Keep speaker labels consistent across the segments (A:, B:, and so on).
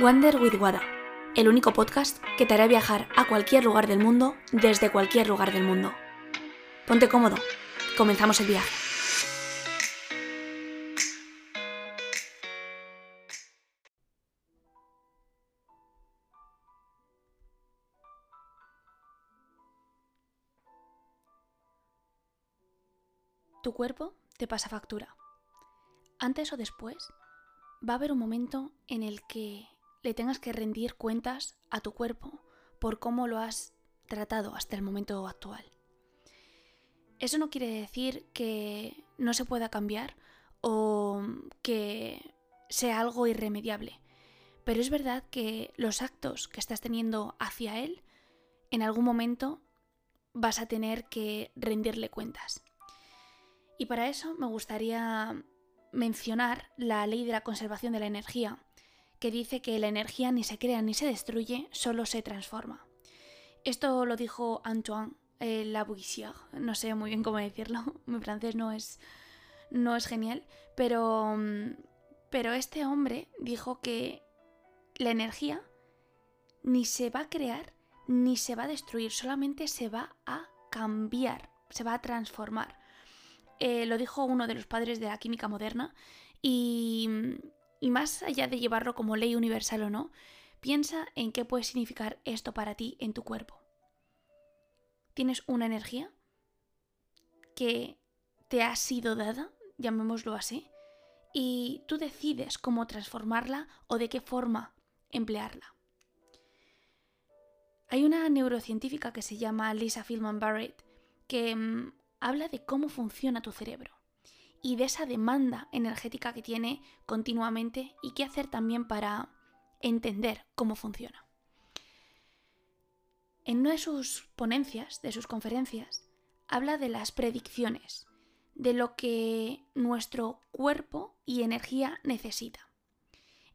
A: Wander with Wada, el único podcast que te hará viajar a cualquier lugar del mundo desde cualquier lugar del mundo. Ponte cómodo, comenzamos el viaje. Tu cuerpo te pasa factura. Antes o después va a haber un momento en el que le tengas que rendir cuentas a tu cuerpo por cómo lo has tratado hasta el momento actual. Eso no quiere decir que no se pueda cambiar o que sea algo irremediable, pero es verdad que los actos que estás teniendo hacia él, en algún momento vas a tener que rendirle cuentas. Y para eso me gustaría mencionar la ley de la conservación de la energía, que dice que la energía ni se crea ni se destruye, solo se transforma. Esto lo dijo Antoine eh, Lavoisier, no sé muy bien cómo decirlo, mi francés no es, no es genial, pero, mm, pero este hombre dijo que la energía ni se va a crear ni se va a destruir, solamente se va a cambiar, se va a transformar. Eh, lo dijo uno de los padres de la química moderna y y más allá de llevarlo como ley universal o no, piensa en qué puede significar esto para ti en tu cuerpo. Tienes una energía que te ha sido dada, llamémoslo así, y tú decides cómo transformarla o de qué forma emplearla. Hay una neurocientífica que se llama Lisa Feldman Barrett que mm, habla de cómo funciona tu cerebro y de esa demanda energética que tiene continuamente y qué hacer también para entender cómo funciona. En una de sus ponencias, de sus conferencias, habla de las predicciones, de lo que nuestro cuerpo y energía necesita,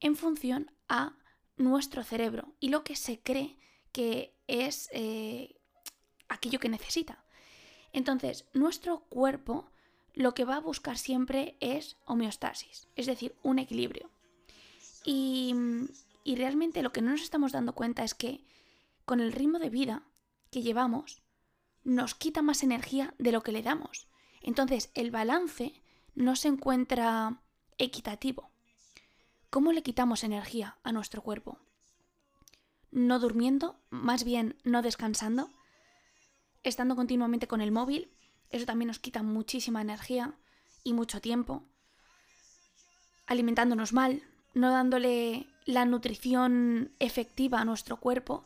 A: en función a nuestro cerebro y lo que se cree que es eh, aquello que necesita. Entonces, nuestro cuerpo lo que va a buscar siempre es homeostasis, es decir, un equilibrio. Y, realmente lo que no nos estamos dando cuenta es que con el ritmo de vida que llevamos, nos quita más energía de lo que le damos. Entonces, el balance no se encuentra equitativo. ¿Cómo le quitamos energía a nuestro cuerpo? No durmiendo, más bien no descansando, estando continuamente con el móvil, eso también nos quita muchísima energía y mucho tiempo. Alimentándonos mal, no dándole la nutrición efectiva a nuestro cuerpo,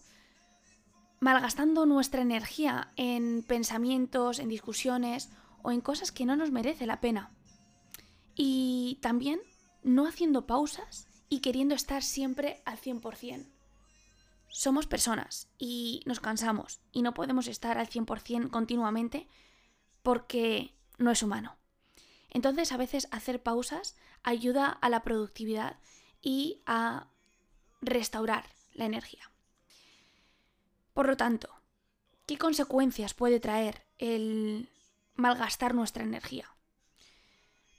A: malgastando nuestra energía en pensamientos, en discusiones o en cosas que no nos merece la pena. Y también no haciendo pausas y queriendo estar siempre al 100%. Somos personas y nos cansamos y no podemos estar al 100% continuamente porque no es humano. Entonces a veces hacer pausas ayuda a la productividad y a restaurar la energía. Por lo tanto, ¿qué consecuencias puede traer el malgastar nuestra energía?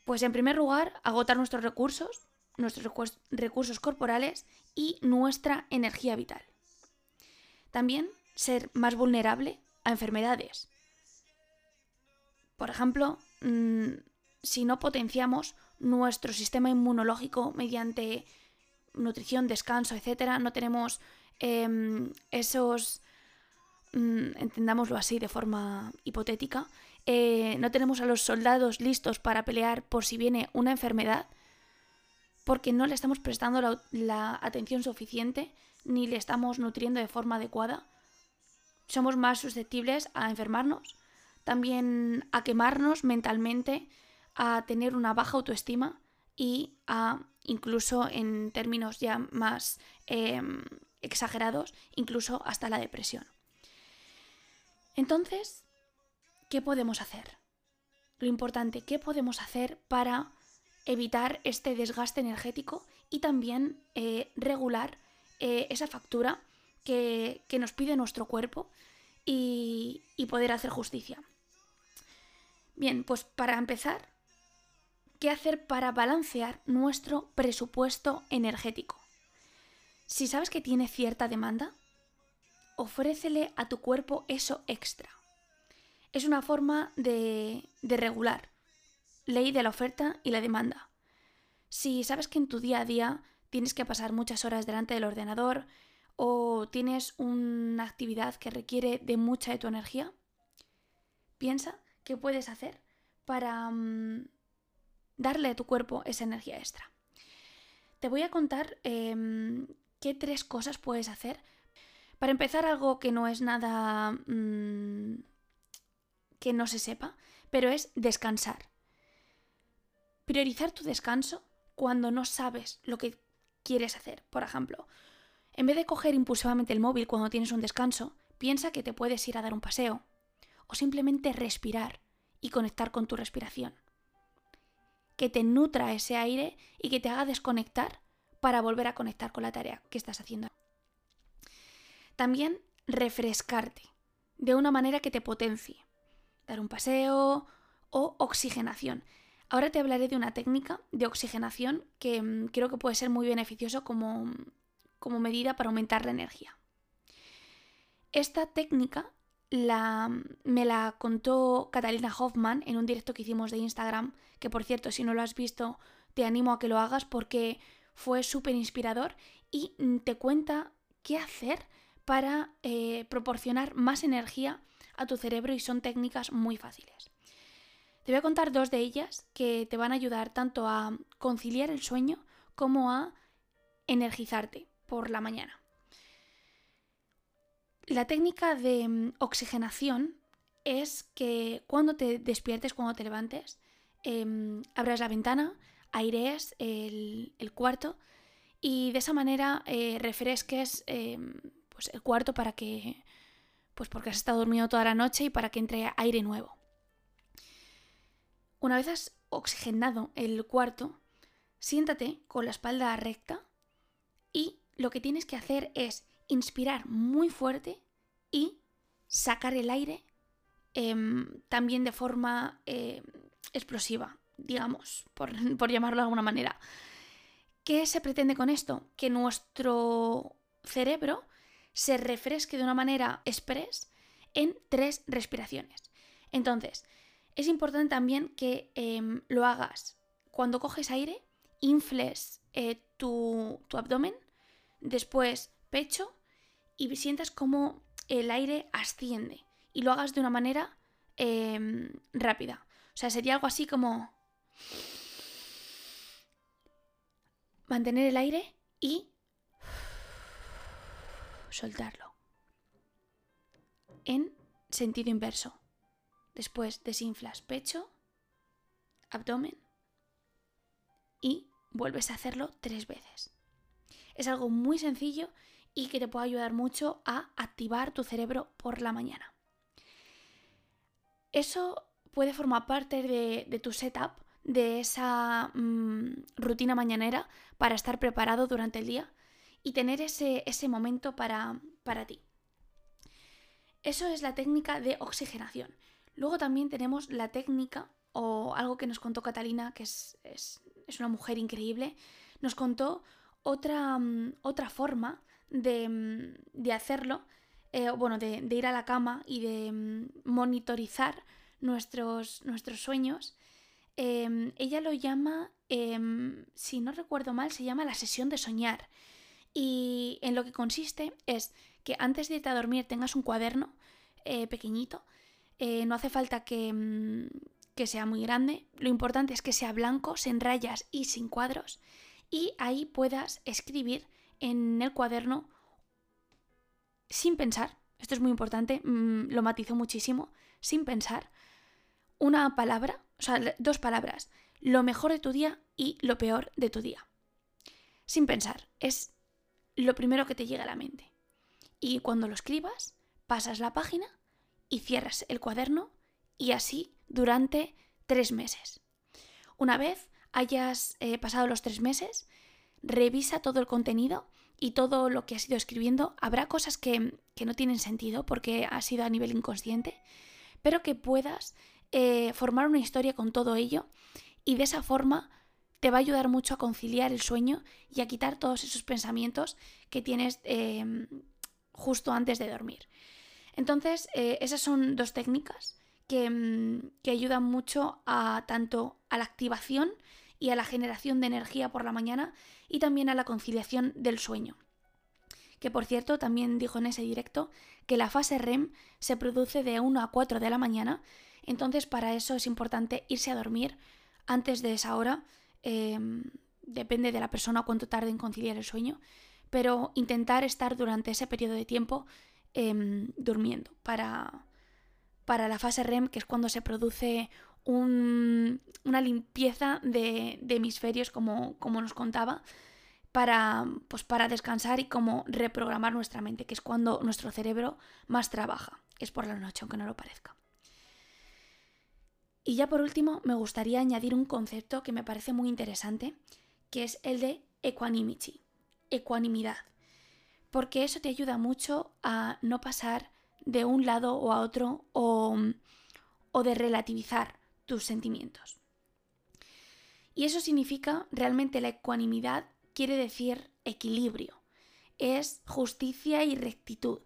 A: Pues en primer lugar, agotar nuestros recursos, nuestros recursos corporales y nuestra energía vital. También ser más vulnerable a enfermedades, por ejemplo, mm, si no potenciamos nuestro sistema inmunológico mediante nutrición, descanso, etcétera, no tenemos em, esos, mm, entendámoslo así de forma hipotética, eh, no tenemos a los soldados listos para pelear por si viene una enfermedad, porque no le estamos prestando la atención suficiente ni le estamos nutriendo de forma adecuada, somos más susceptibles a enfermarnos también a quemarnos mentalmente, a tener una baja autoestima y a, incluso en términos ya más em, exagerados, incluso hasta la depresión. Entonces, ¿qué podemos hacer? Lo importante, ¿qué podemos hacer para evitar este desgaste energético y también eh, regular eh, esa factura que, nos pide nuestro cuerpo y poder hacer justicia? Bien, pues para empezar, ¿qué hacer para balancear nuestro presupuesto energético? Si sabes que tiene cierta demanda, ofrécele a tu cuerpo eso extra. Es una forma de, regular, ley de la oferta y la demanda. Si sabes que en tu día a día tienes que pasar muchas horas delante del ordenador o tienes una actividad que requiere de mucha de tu energía, piensa qué puedes hacer para mm, darle a tu cuerpo esa energía extra. Te voy a contar em, qué tres cosas puedes hacer. Para empezar, algo que no es nada mm, que no se sepa, pero es descansar. Priorizar tu descanso cuando no sabes lo que quieres hacer. Por ejemplo, en vez de coger impulsivamente el móvil cuando tienes un descanso, piensa que te puedes ir a dar un paseo o simplemente respirar y conectar con tu respiración. Que te nutra ese aire y que te haga desconectar para volver a conectar con la tarea que estás haciendo. También refrescarte de una manera que te potencie. Dar un paseo o oxigenación. Ahora te hablaré de una técnica de oxigenación que mm, creo que puede ser muy beneficioso como, como medida para aumentar la energía. Esta técnica la, me la contó Catalina Hoffman en un directo que hicimos de Instagram, que por cierto, si no lo has visto, te animo a que lo hagas porque fue súper inspirador y mm, te cuenta qué hacer para eh, proporcionar más energía a tu cerebro y son técnicas muy fáciles. Te voy a contar dos de ellas que te van a ayudar tanto a conciliar el sueño como a energizarte por la mañana. La técnica de mm, oxigenación es que cuando te despiertes, cuando te levantes, em, abras la ventana, airees el, cuarto y de esa manera eh, refresques em, pues el cuarto para que, pues porque has estado durmiendo toda la noche y para que entre aire nuevo. Una vez has oxigenado el cuarto, siéntate con la espalda recta y lo que tienes que hacer es inspirar muy fuerte y sacar el aire em, también de forma em, explosiva, digamos, por, por llamarlo de alguna manera. ¿Qué se pretende con esto? Que nuestro cerebro se refresque de una manera express en tres respiraciones. Entonces, es importante también que em, lo hagas cuando coges aire, infles eh, tu, tu abdomen, después pecho y sientas como el aire asciende y lo hagas de una manera em, rápida. O sea, sería algo así como mantener el aire y soltarlo. En sentido inverso. Después desinflas pecho, abdomen y vuelves a hacerlo tres veces. Es algo muy sencillo y que te puede ayudar mucho a activar tu cerebro por la mañana. Eso puede formar parte de, tu setup, de esa mm, rutina mañanera para estar preparado durante el día y tener ese, ese momento para, para ti. Eso es la técnica de oxigenación. Luego también tenemos la técnica, o algo que nos contó Catalina, que es, es, es una mujer increíble, nos contó otra, mm, otra forma Mm, de, hacerlo, eh, bueno, de, ir a la cama y de mm, monitorizar nuestros, nuestros sueños, em, ella lo llama, em, si no recuerdo mal, se llama la sesión de soñar. Y en lo que consiste es que antes de irte a dormir tengas un cuaderno eh, pequeñito. Eh, no hace falta que, mm, que sea muy grande. Lo importante es que sea blanco, sin rayas y sin cuadros. Y ahí puedas escribir en el cuaderno sin pensar, esto es muy importante, mm, lo matizó muchísimo, sin pensar, una palabra, o sea, dos palabras, lo mejor de tu día y lo peor de tu día. Sin pensar, es lo primero que te llega a la mente. Y cuando lo escribas, pasas la página y cierras el cuaderno y así durante tres meses. Una vez hayas eh, pasado los tres meses, revisa todo el contenido y todo lo que has ido escribiendo. Habrá cosas que, no tienen sentido porque ha sido a nivel inconsciente, pero que puedas eh, formar una historia con todo ello y de esa forma te va a ayudar mucho a conciliar el sueño y a quitar todos esos pensamientos que tienes em, justo antes de dormir. Entonces, eh, esas son dos técnicas em, que, ayudan mucho a tanto a la activación y a la generación de energía por la mañana y también a la conciliación del sueño. Que por cierto, también dijo en ese directo que la fase REM se produce de 1 a 4 de la mañana, entonces para eso es importante irse a dormir antes de esa hora Em, depende de la persona cuánto tarde en conciliar el sueño, pero intentar estar durante ese periodo de tiempo em, durmiendo para, para la fase REM, que es cuando se produce una limpieza de, hemisferios, como, nos contaba, para, pues para descansar y como reprogramar nuestra mente, que es cuando nuestro cerebro más trabaja, es por la noche, aunque no lo parezca. Y ya por último, me gustaría añadir un concepto que me parece muy interesante, que es el de equanimity, ecuanimidad, porque eso te ayuda mucho a no pasar de un lado o a otro o, o de relativizar tus sentimientos. Y eso significa realmente la ecuanimidad quiere decir equilibrio, es justicia y rectitud.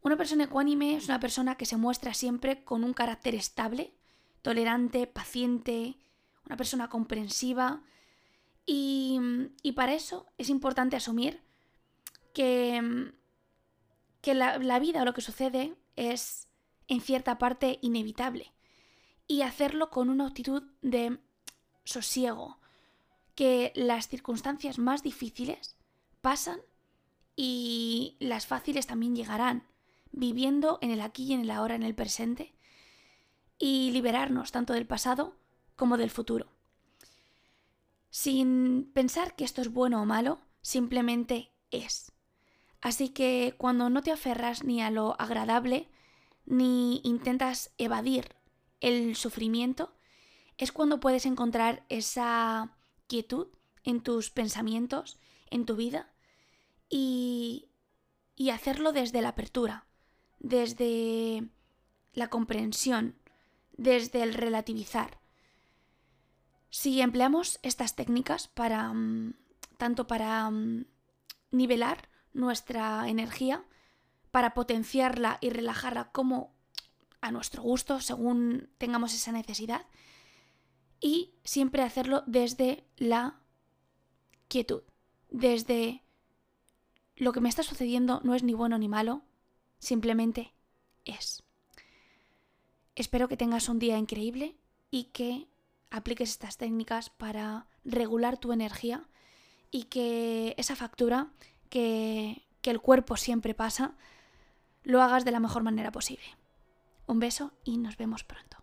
A: Una persona ecuánime es una persona que se muestra siempre con un carácter estable, tolerante, paciente, una persona comprensiva. Y, para eso es importante asumir que, que la, la vida o lo que sucede es en cierta parte inevitable. Y hacerlo con una actitud de sosiego, que las circunstancias más difíciles pasan y las fáciles también llegarán, viviendo en el aquí y en el ahora, en el presente, y liberarnos tanto del pasado como del futuro. Sin pensar que esto es bueno o malo, simplemente es. Así que cuando no te aferras ni a lo agradable, ni intentas evadir el sufrimiento, es cuando puedes encontrar esa quietud en tus pensamientos, en tu vida, y, y hacerlo desde la apertura, desde la comprensión, desde el relativizar. Si empleamos estas técnicas para mm, tanto para mm, nivelar nuestra energía, para potenciarla y relajarla como a nuestro gusto, según tengamos esa necesidad, y siempre hacerlo desde la quietud, desde lo que me está sucediendo no es ni bueno ni malo, simplemente es. Espero que tengas un día increíble y que apliques estas técnicas para regular tu energía y que esa factura que, el cuerpo siempre pasa, lo hagas de la mejor manera posible. Un beso y nos vemos pronto.